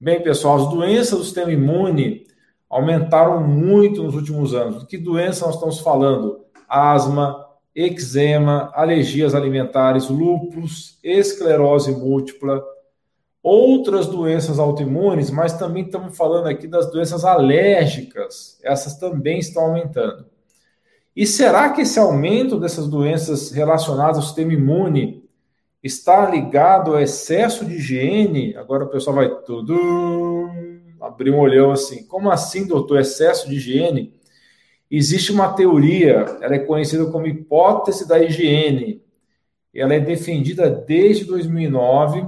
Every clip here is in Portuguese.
Bem, pessoal, as doenças do sistema imune aumentaram muito nos últimos anos. De que doença nós estamos falando? Asma, eczema, alergias alimentares, lúpus, esclerose múltipla, outras doenças autoimunes, mas também estamos falando aqui das doenças alérgicas. Essas também estão aumentando. E será que esse aumento dessas doenças relacionadas ao sistema imune está ligado ao excesso de higiene? Agora o pessoal vai tudo abrir um olhão assim. Como assim, doutor? Excesso de higiene? Existe uma teoria, ela é conhecida como hipótese da higiene. Ela é defendida desde 2009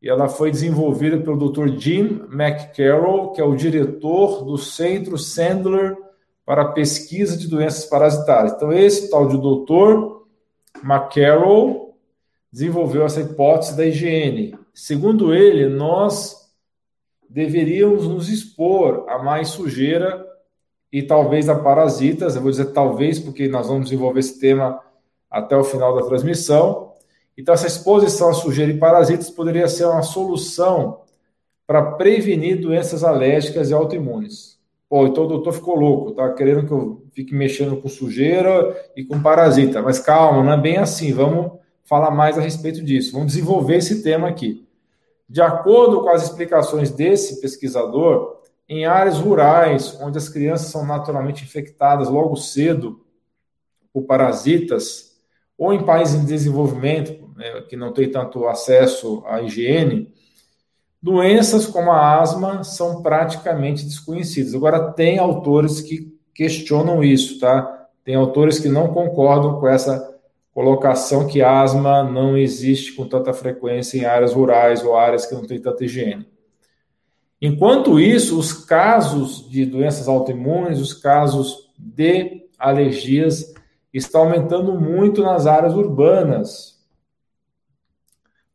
e ela foi desenvolvida pelo Dr. Jim McCarroll, que é o diretor do Centro Sandler para a Pesquisa de Doenças Parasitárias. Então, esse tal de Dr. McCarroll desenvolveu essa hipótese da higiene. Segundo ele, nós deveríamos nos expor a mais sujeira e talvez a parasitas. Eu vou dizer talvez, porque nós vamos desenvolver esse tema até o final da transmissão. Então, essa exposição a sujeira e parasitas poderia ser uma solução para prevenir doenças alérgicas e autoimunes. Pô, então o doutor ficou louco, tá querendo que eu fique mexendo com sujeira e com parasita. Mas calma, não é bem assim. Vamos falar mais a respeito disso. Vamos desenvolver esse tema aqui. De acordo com as explicações desse pesquisador, em áreas rurais, onde as crianças são naturalmente infectadas logo cedo por parasitas, ou em países em desenvolvimento, né, que não tem tanto acesso à higiene, doenças como a asma são praticamente desconhecidas. Agora, tem autores que questionam isso, tá? Tem autores que não concordam com essa colocação que asma não existe com tanta frequência em áreas rurais ou áreas que não tem tanta higiene. Enquanto isso, os casos de doenças autoimunes, os casos de alergias estão aumentando muito nas áreas urbanas.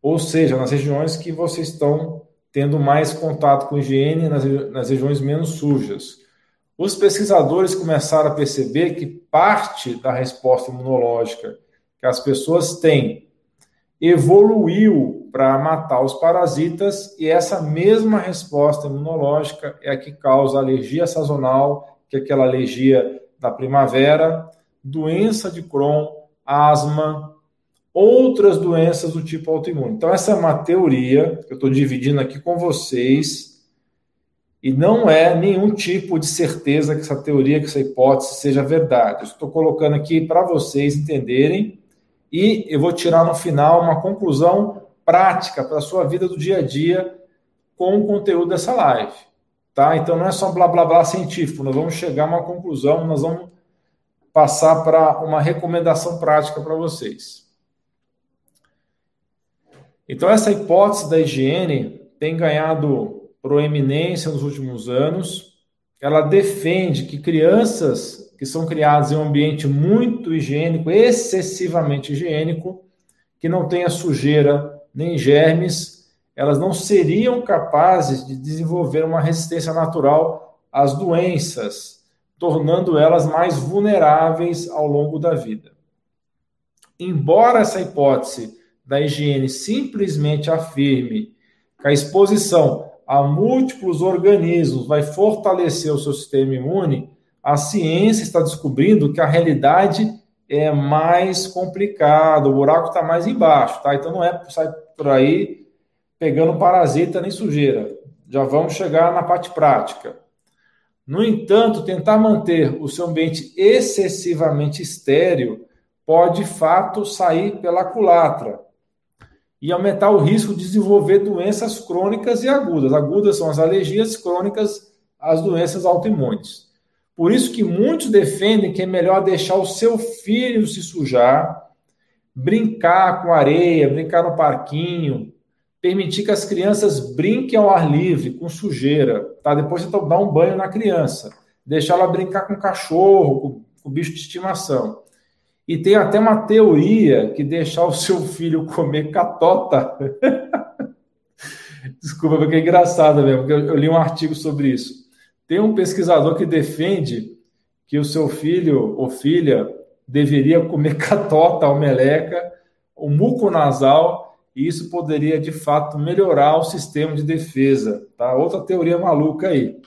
Ou seja, nas regiões que vocês estão tendo mais contato com higiene, nas, nas regiões menos sujas. Os pesquisadores começaram a perceber que parte da resposta imunológica que as pessoas têm evoluiu para matar os parasitas, e essa mesma resposta imunológica é a que causa alergia sazonal, que é aquela alergia da primavera, doença de Crohn, asma, outras doenças do tipo autoimune. Então, essa é uma teoria que eu estou dividindo aqui com vocês, e não é nenhum tipo de certeza que essa teoria, que essa hipótese seja verdade. Estou colocando aqui para vocês entenderem, e eu vou tirar no final uma conclusão prática para a sua vida do dia a dia com o conteúdo dessa live. Tá? Então não é só blá blá blá científico, nós vamos chegar a uma conclusão, nós vamos passar para uma recomendação prática para vocês. Então essa hipótese da higiene tem ganhado proeminência nos últimos anos. Ela defende que crianças que são criadas em um ambiente muito higiênico, excessivamente higiênico, que não tenha sujeira nem germes, elas não seriam capazes de desenvolver uma resistência natural às doenças, tornando elas mais vulneráveis ao longo da vida. Embora essa hipótese da higiene simplesmente afirme que a exposição a múltiplos organismos vai fortalecer o seu sistema imune, a ciência está descobrindo que a realidade é mais complicada, o buraco está mais embaixo, tá? Então não é sai por aí pegando parasita nem sujeira. Já vamos chegar na parte prática. No entanto, tentar manter o seu ambiente excessivamente estéreo pode, de fato, sair pela culatra e aumentar o risco de desenvolver doenças crônicas e agudas. Agudas são as alergias, crônicas as doenças autoimunes. Por isso que muitos defendem que é melhor deixar o seu filho se sujar brincar com areia, brincar no parquinho, permitir que as crianças brinquem ao ar livre, com sujeira, tá? Depois você dá um banho na criança, deixar ela brincar com cachorro, com, com bicho de estimação. E tem até uma teoria que deixar o seu filho comer catota. Desculpa, porque é engraçado mesmo, porque eu, eu li um artigo sobre isso. Tem um pesquisador que defende que o seu filho ou filha deveria comer catota ou meleca, o muco nasal e isso poderia de fato melhorar o sistema de defesa. Tá? Outra teoria maluca aí.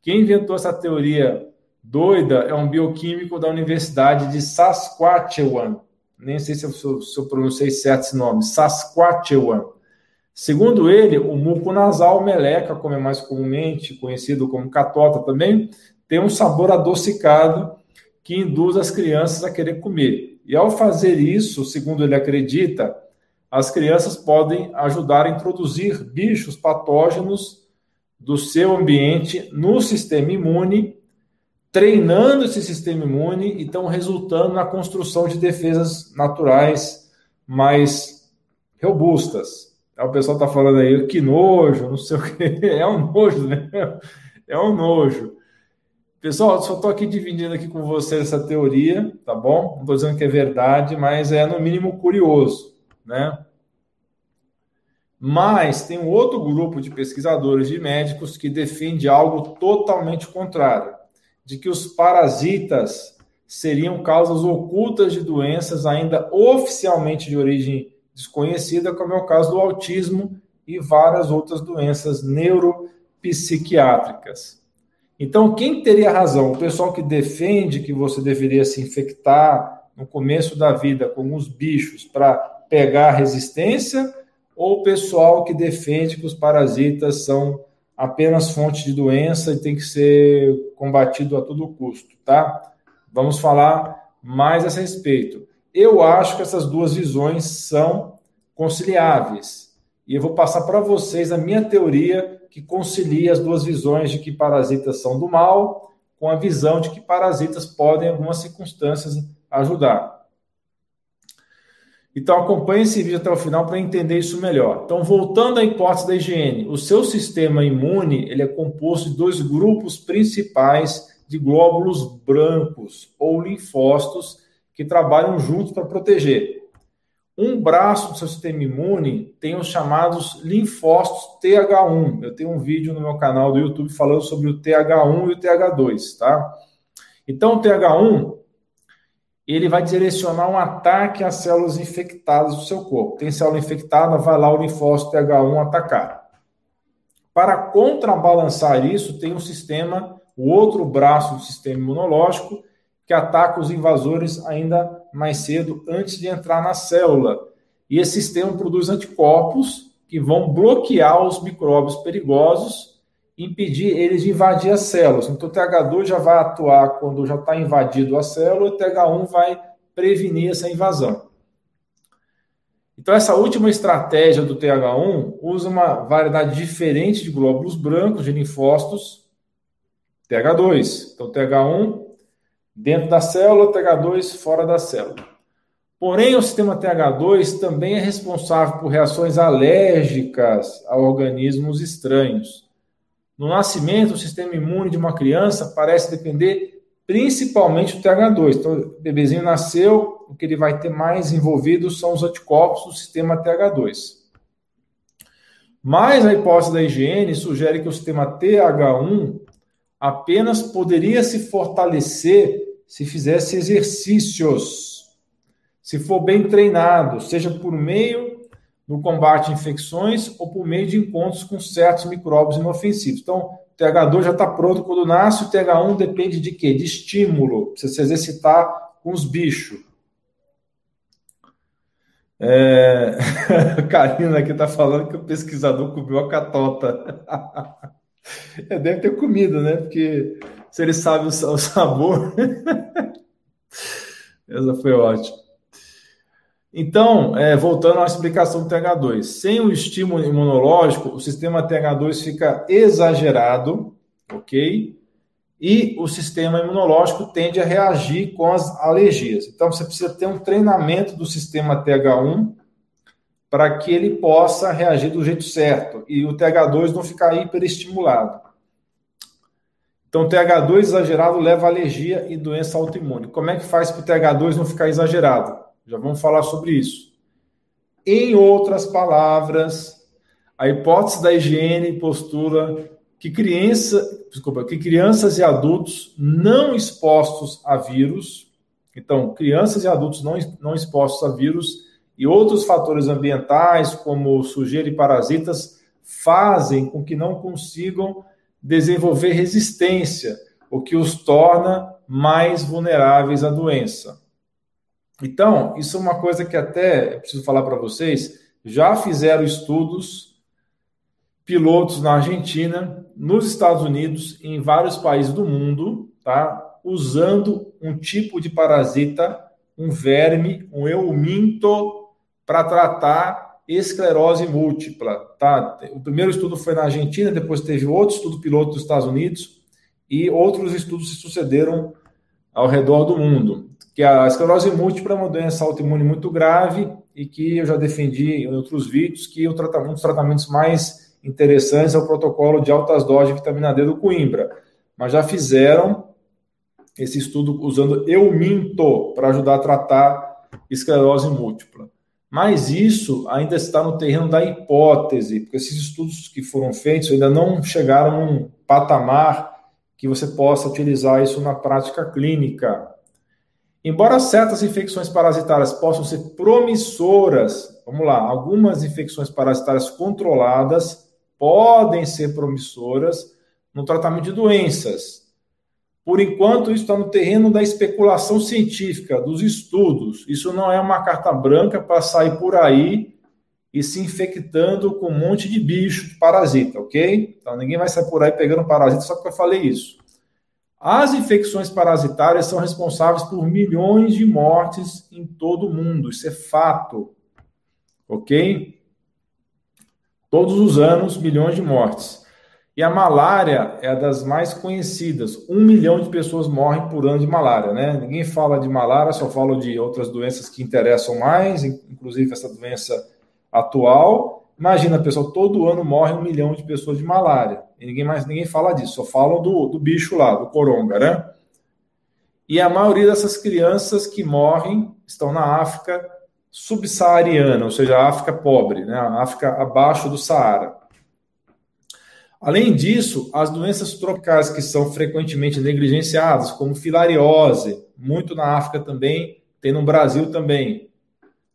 Quem inventou essa teoria doida é um bioquímico da Universidade de Saskatchewan. Nem sei se eu, se eu pronunciei certo esse nome. Saskatchewan. Segundo ele, o muco nasal meleca, como é mais comumente conhecido como catota também, tem um sabor adocicado que induz as crianças a querer comer. E ao fazer isso, segundo ele acredita, as crianças podem ajudar a introduzir bichos patógenos do seu ambiente no sistema imune, treinando esse sistema imune e estão resultando na construção de defesas naturais mais robustas. O pessoal está falando aí, que nojo, não sei o que. É um nojo, né? É um nojo. Pessoal, só estou aqui dividindo aqui com vocês essa teoria, tá bom? Não estou dizendo que é verdade, mas é no mínimo curioso, né? Mas tem um outro grupo de pesquisadores e médicos que defende algo totalmente contrário, de que os parasitas seriam causas ocultas de doenças ainda oficialmente de origem desconhecida, como é o caso do autismo e várias outras doenças neuropsiquiátricas. Então, quem teria razão? O pessoal que defende que você deveria se infectar no começo da vida com alguns bichos para pegar resistência, ou o pessoal que defende que os parasitas são apenas fonte de doença e tem que ser combatido a todo custo, tá? Vamos falar mais a respeito. Eu acho que essas duas visões são conciliáveis. E eu vou passar para vocês a minha teoria que concilia as duas visões de que parasitas são do mal com a visão de que parasitas podem, em algumas circunstâncias, ajudar. Então acompanhe esse vídeo até o final para entender isso melhor. Então, voltando à hipótese da higiene, o seu sistema imune ele é composto de dois grupos principais de glóbulos brancos ou linfócitos que trabalham juntos para proteger. Um braço do seu sistema imune tem os chamados linfócitos TH1. Eu tenho um vídeo no meu canal do YouTube falando sobre o TH1 e o TH2, tá? Então, o TH1 ele vai direcionar um ataque às células infectadas do seu corpo. Tem célula infectada, vai lá o linfócito TH1 atacar. Para contrabalançar isso, tem um sistema, o outro braço do sistema imunológico, que ataca os invasores ainda mais cedo, antes de entrar na célula. E esse sistema produz anticorpos que vão bloquear os micróbios perigosos e impedir eles de invadir as células. Então, o TH2 já vai atuar quando já está invadido a célula, o TH1 vai prevenir essa invasão. Então, essa última estratégia do TH1 usa uma variedade diferente de glóbulos brancos, de linfócitos, TH2. Então, TH1 dentro da célula, TH2 fora da célula. Porém, o sistema TH2 também é responsável por reações alérgicas a organismos estranhos. No nascimento, o sistema imune de uma criança parece depender principalmente do TH2. Então, o bebezinho nasceu, o que ele vai ter mais envolvido são os anticorpos do sistema TH2. Mas a hipótese da higiene sugere que o sistema TH1 apenas poderia se fortalecer se fizesse exercícios, se for bem treinado, seja por meio do combate a infecções ou por meio de encontros com certos micróbios inofensivos. Então, o TH2 já está pronto quando nasce, o TH1 depende de quê? De estímulo, precisa se exercitar com os bichos. É... Karina aqui está falando que o pesquisador comeu a catota. É, deve ter comido, né? Porque se ele sabe o, sabor. Essa foi ótima. Então, é, voltando à explicação do TH2, sem o estímulo imunológico, o sistema TH2 fica exagerado, ok? E o sistema imunológico tende a reagir com as alergias. Então, você precisa ter um treinamento do sistema TH1 para que ele possa reagir do jeito certo e o TH2 não ficar hiperestimulado. Então, TH2 exagerado leva alergia e doença autoimune. Como é que faz para o TH2 não ficar exagerado? Já vamos falar sobre isso. Em outras palavras, a hipótese da higiene postula que, criança, desculpa, que crianças e adultos não expostos a vírus, então, crianças e adultos não, não expostos a vírus, e outros fatores ambientais, como sujeira e parasitas, fazem com que não consigam desenvolver resistência, o que os torna mais vulneráveis à doença. Então, isso é uma coisa que até preciso falar para vocês, já fizeram estudos pilotos na Argentina, nos Estados Unidos, em vários países do mundo, tá? Usando um tipo de parasita, um verme, um euminto, para tratar esclerose múltipla, tá? O primeiro estudo foi na Argentina, depois teve outro estudo piloto dos Estados Unidos e outros estudos se sucederam ao redor do mundo. Que a esclerose múltipla é uma doença autoimune muito grave e que eu já defendi em outros vídeos que o tratamento, um dos tratamentos mais interessantes é o protocolo de altas doses de vitamina D do Coimbra. Mas já fizeram esse estudo usando euminto para ajudar a tratar esclerose múltipla. Mas isso ainda está no terreno da hipótese, porque esses estudos que foram feitos ainda não chegaram num patamar que você possa utilizar isso na prática clínica. Embora certas infecções parasitárias possam ser promissoras, vamos lá, algumas infecções parasitárias controladas podem ser promissoras no tratamento de doenças. Por enquanto, isso está no terreno da especulação científica, dos estudos. Isso não é uma carta branca para sair por aí e se infectando com um monte de bicho, de parasita, ok? Então, ninguém vai sair por aí pegando parasita só porque eu falei isso. As infecções parasitárias são responsáveis por milhões de mortes em todo o mundo. Isso é fato. Ok? Todos os anos, milhões de mortes. E a malária é a das mais conhecidas. Um milhão de pessoas morrem por ano de malária, né? Ninguém fala de malária, só fala de outras doenças que interessam mais, inclusive essa doença atual. Imagina, pessoal, todo ano morre um milhão de pessoas de malária. E ninguém mais ninguém fala disso, só falam do, do bicho lá, do coronga, né? E a maioria dessas crianças que morrem estão na África subsaariana, ou seja, a África pobre, né? a África abaixo do Saara. Além disso, as doenças tropicais que são frequentemente negligenciadas, como filariose, muito na África também, tem no Brasil também,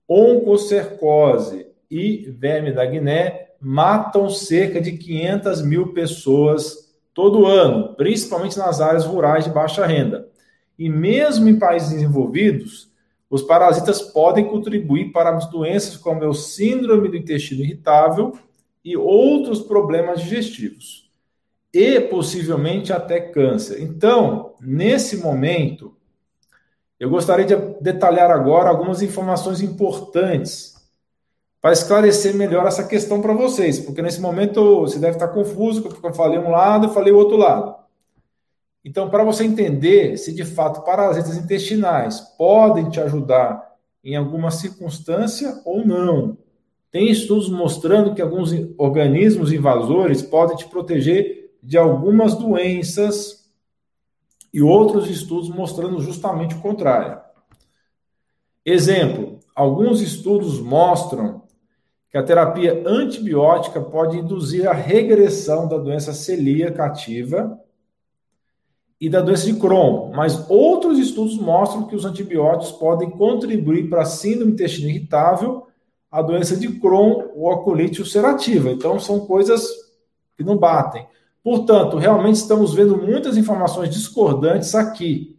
oncocercose, e verme da Guiné matam cerca de 500 mil pessoas todo ano, principalmente nas áreas rurais de baixa renda. E mesmo em países desenvolvidos, os parasitas podem contribuir para as doenças como o síndrome do intestino irritável e outros problemas digestivos, e possivelmente até câncer. Então, nesse momento, eu gostaria de detalhar agora algumas informações importantes para esclarecer melhor essa questão para vocês, porque nesse momento você deve estar confuso, porque eu falei um lado e falei o outro lado. Então, para você entender se de fato parasitas intestinais podem te ajudar em alguma circunstância ou não, tem estudos mostrando que alguns organismos invasores podem te proteger de algumas doenças e outros estudos mostrando justamente o contrário. Exemplo: alguns estudos mostram que a terapia antibiótica pode induzir a regressão da doença celíaca ativa e da doença de Crohn, mas outros estudos mostram que os antibióticos podem contribuir para a síndrome intestino irritável, a doença de Crohn ou a colite ulcerativa. Então, são coisas que não batem. Portanto, realmente estamos vendo muitas informações discordantes aqui.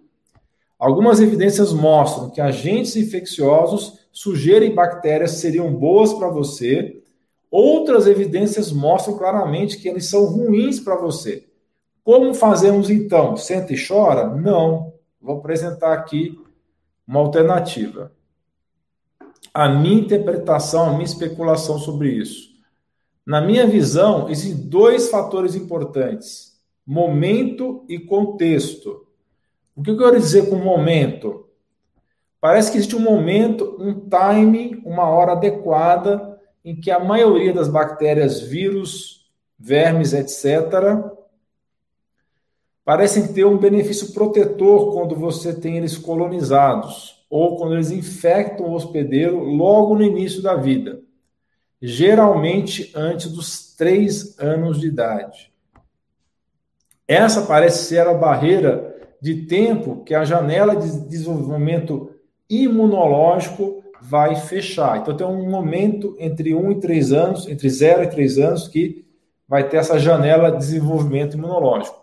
Algumas evidências mostram que agentes infecciosos sujeira e bactérias seriam boas para você. Outras evidências mostram claramente que eles são ruins para você. Como fazemos então? Senta e chora? Não. Vou apresentar aqui uma alternativa. A minha interpretação, a minha especulação sobre isso. Na minha visão, existem dois fatores importantes: momento e contexto. O que eu quero dizer com momento? Parece que existe um momento, um time, uma hora adequada em que a maioria das bactérias, vírus, vermes, etc., parecem ter um benefício protetor quando você tem eles colonizados ou quando eles infectam o hospedeiro logo no início da vida, geralmente antes dos três anos de idade. Essa parece ser a barreira de tempo que a janela de desenvolvimento imunológico vai fechar. Então tem um momento entre 1 e 3 anos, entre 0 e 3 anos, que vai ter essa janela de desenvolvimento imunológico.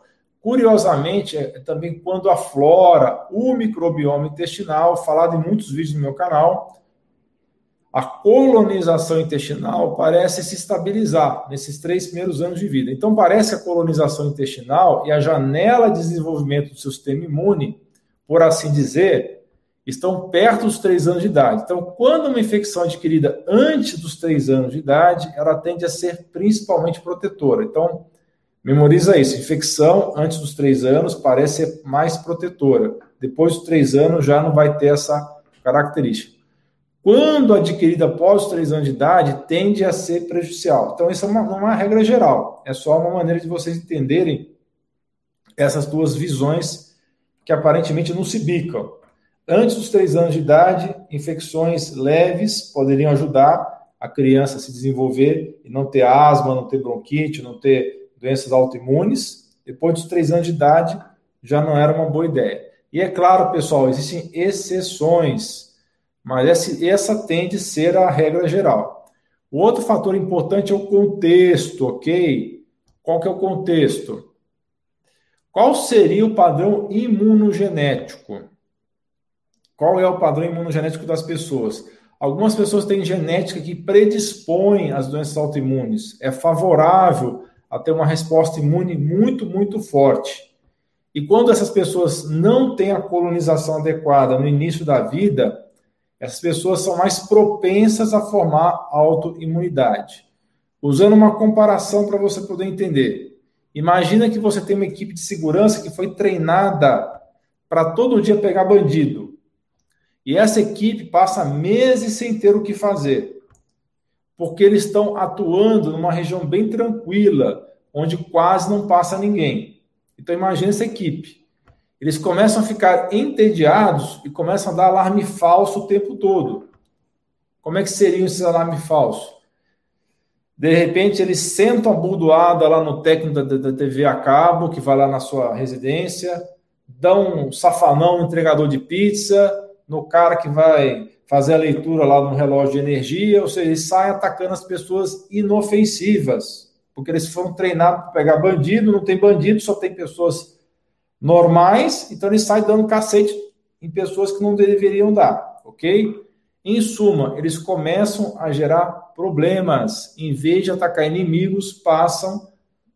Curiosamente, é também quando aflora o microbioma intestinal, falado em muitos vídeos no meu canal, a colonização intestinal parece se estabilizar nesses três primeiros anos de vida. Então, parece a colonização intestinal e a janela de desenvolvimento do sistema imune, por assim dizer, estão perto dos três anos de idade. Então, quando uma infecção é adquirida antes dos três anos de idade, ela tende a ser principalmente protetora. Então, memoriza isso: infecção antes dos três anos parece ser mais protetora. Depois dos três anos já não vai ter essa característica quando adquirida após os três anos de idade, tende a ser prejudicial. Então, isso é uma, uma regra geral. É só uma maneira de vocês entenderem essas duas visões que aparentemente não se bicam. Antes dos três anos de idade, infecções leves poderiam ajudar a criança a se desenvolver e não ter asma, não ter bronquite, não ter doenças autoimunes. Depois dos três anos de idade, já não era uma boa ideia. E é claro, pessoal, existem exceções mas essa, tende a ser a regra geral. O outro fator importante é o contexto, ok? Qual que é o contexto? Qual seria o padrão imunogenético? Qual é o padrão imunogenético das pessoas? Algumas pessoas têm genética que predispõe às doenças autoimunes, é favorável a ter uma resposta imune muito, muito forte. E quando essas pessoas não têm a colonização adequada no início da vida, essas pessoas são mais propensas a formar autoimunidade. Usando uma comparação para você poder entender. Imagina que você tem uma equipe de segurança que foi treinada para todo dia pegar bandido. E essa equipe passa meses sem ter o que fazer. Porque eles estão atuando numa região bem tranquila, onde quase não passa ninguém. Então imagine essa equipe eles começam a ficar entediados e começam a dar alarme falso o tempo todo. Como é que seriam esses alarmes falsos? De repente, eles sentam a burdoada lá no técnico da, da, TV a cabo, que vai lá na sua residência, dão um safanão no entregador de pizza, no cara que vai fazer a leitura lá no relógio de energia, ou seja, eles saem atacando as pessoas inofensivas, porque eles foram treinados para pegar bandido, não tem bandido, só tem pessoas normais, então ele sai dando cacete em pessoas que não deveriam dar, ok? Em suma, eles começam a gerar problemas. Em vez de atacar inimigos, passam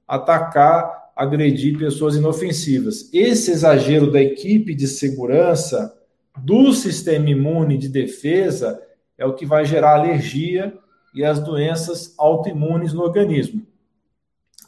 a atacar, agredir pessoas inofensivas. Esse exagero da equipe de segurança, do sistema imune de defesa, é o que vai gerar alergia e as doenças autoimunes no organismo.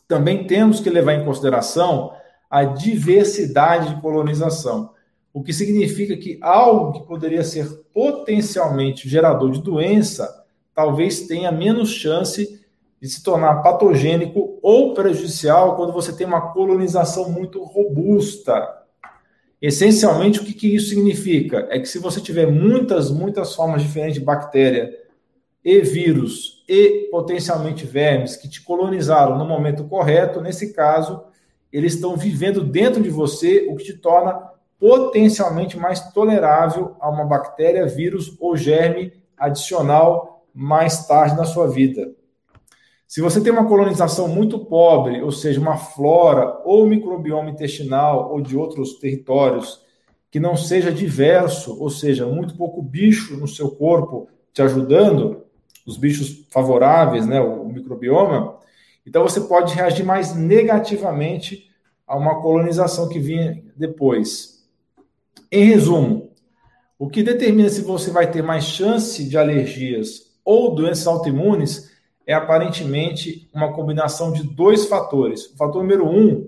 Também temos que levar em consideração a diversidade de colonização, o que significa que algo que poderia ser potencialmente gerador de doença talvez tenha menos chance de se tornar patogênico ou prejudicial quando você tem uma colonização muito robusta. Essencialmente, o que, que isso significa? É que se você tiver muitas, muitas formas diferentes de bactéria e vírus e potencialmente vermes que te colonizaram no momento correto, nesse caso, eles estão vivendo dentro de você, o que te torna potencialmente mais tolerável a uma bactéria, vírus ou germe adicional mais tarde na sua vida. Se você tem uma colonização muito pobre, ou seja, uma flora ou microbioma intestinal ou de outros territórios que não seja diverso, ou seja, muito pouco bicho no seu corpo te ajudando, os bichos favoráveis, né, o microbioma, então você pode reagir mais negativamente a uma colonização que vinha depois. Em resumo, o que determina se você vai ter mais chance de alergias ou doenças autoimunes é aparentemente uma combinação de dois fatores. O fator número um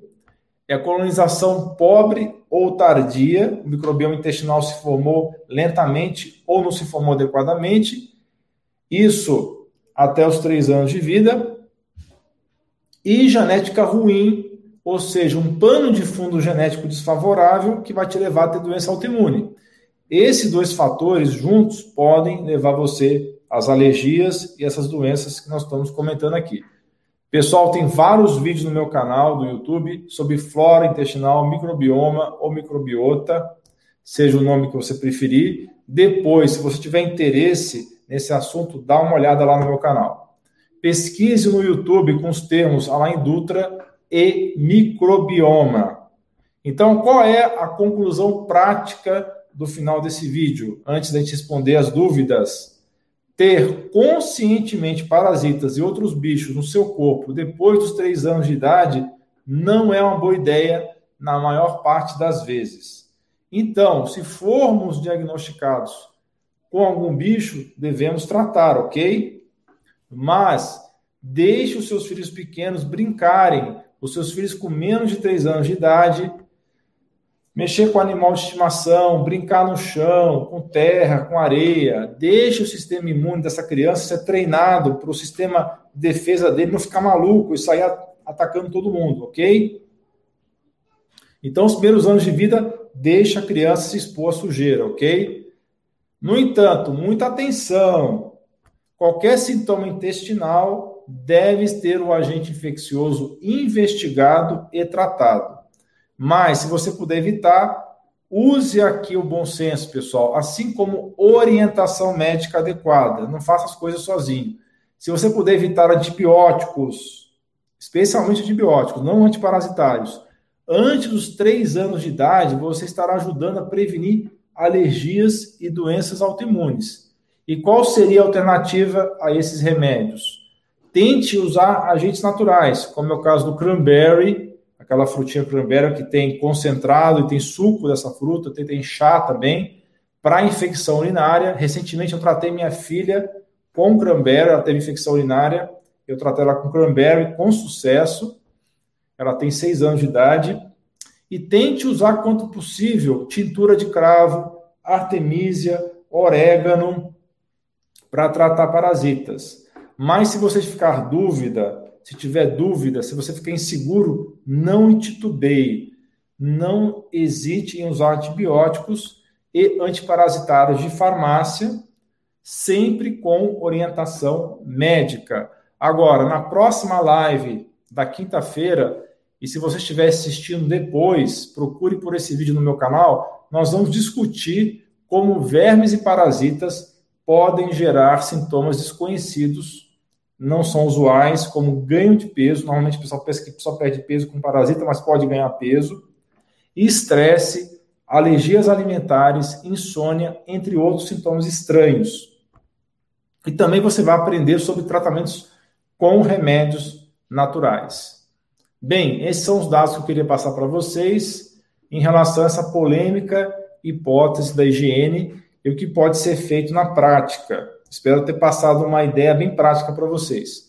é a colonização pobre ou tardia, o microbioma intestinal se formou lentamente ou não se formou adequadamente, isso até os três anos de vida, e genética ruim, ou seja, um pano de fundo genético desfavorável que vai te levar a ter doença autoimune. Esses dois fatores juntos podem levar você às alergias e essas doenças que nós estamos comentando aqui. Pessoal, tem vários vídeos no meu canal do YouTube sobre flora intestinal, microbioma ou microbiota, seja o nome que você preferir. depois, se você tiver interesse nesse assunto, dá uma olhada lá no meu canal. Pesquise no YouTube com os termos Alain Dutra e microbioma. Então, qual é a conclusão prática do final desse vídeo? Antes da gente responder as dúvidas, ter conscientemente parasitas e outros bichos no seu corpo depois dos três anos de idade não é uma boa ideia na maior parte das vezes. Então, se formos diagnosticados com algum bicho, devemos tratar, ok? Mas deixe os seus filhos pequenos brincarem, os seus filhos com menos de 3 anos de idade, mexer com animal de estimação, brincar no chão, com terra, com areia. Deixe o sistema imune dessa criança ser treinado para o sistema de defesa dele não ficar maluco e sair atacando todo mundo, ok? Então, os primeiros anos de vida, deixa a criança se expor à sujeira, ok? No entanto, muita atenção. Qualquer sintoma intestinal deve ter o agente infeccioso investigado e tratado. Mas, se você puder evitar, use aqui o bom senso, pessoal, assim como orientação médica adequada. Não faça as coisas sozinho. Se você puder evitar antibióticos, especialmente antibióticos, não antiparasitários, antes dos três anos de idade, você estará ajudando a prevenir alergias e doenças autoimunes. E qual seria a alternativa a esses remédios? Tente usar agentes naturais, como é o caso do cranberry, aquela frutinha cranberry que tem concentrado e tem suco dessa fruta, tem, tem chá também, para infecção urinária. Recentemente eu tratei minha filha com cranberry, ela teve infecção urinária, eu tratei ela com cranberry com sucesso ela tem seis anos de idade, e tente usar quanto possível tintura de cravo, artemisia, orégano para tratar parasitas. Mas se você ficar dúvida, se tiver dúvida, se você ficar inseguro, não intitubeie. Não hesite em usar antibióticos e antiparasitários de farmácia, sempre com orientação médica. Agora, na próxima live da quinta-feira, e se você estiver assistindo depois, procure por esse vídeo no meu canal, nós vamos discutir como vermes e parasitas podem gerar sintomas desconhecidos, não são usuais, como ganho de peso. Normalmente o pessoal pensa que só perde peso com parasita, mas pode ganhar peso. Estresse, alergias alimentares, insônia, entre outros sintomas estranhos. E também você vai aprender sobre tratamentos com remédios naturais. Bem, esses são os dados que eu queria passar para vocês em relação a essa polêmica hipótese da higiene e o que pode ser feito na prática. Espero ter passado uma ideia bem prática para vocês.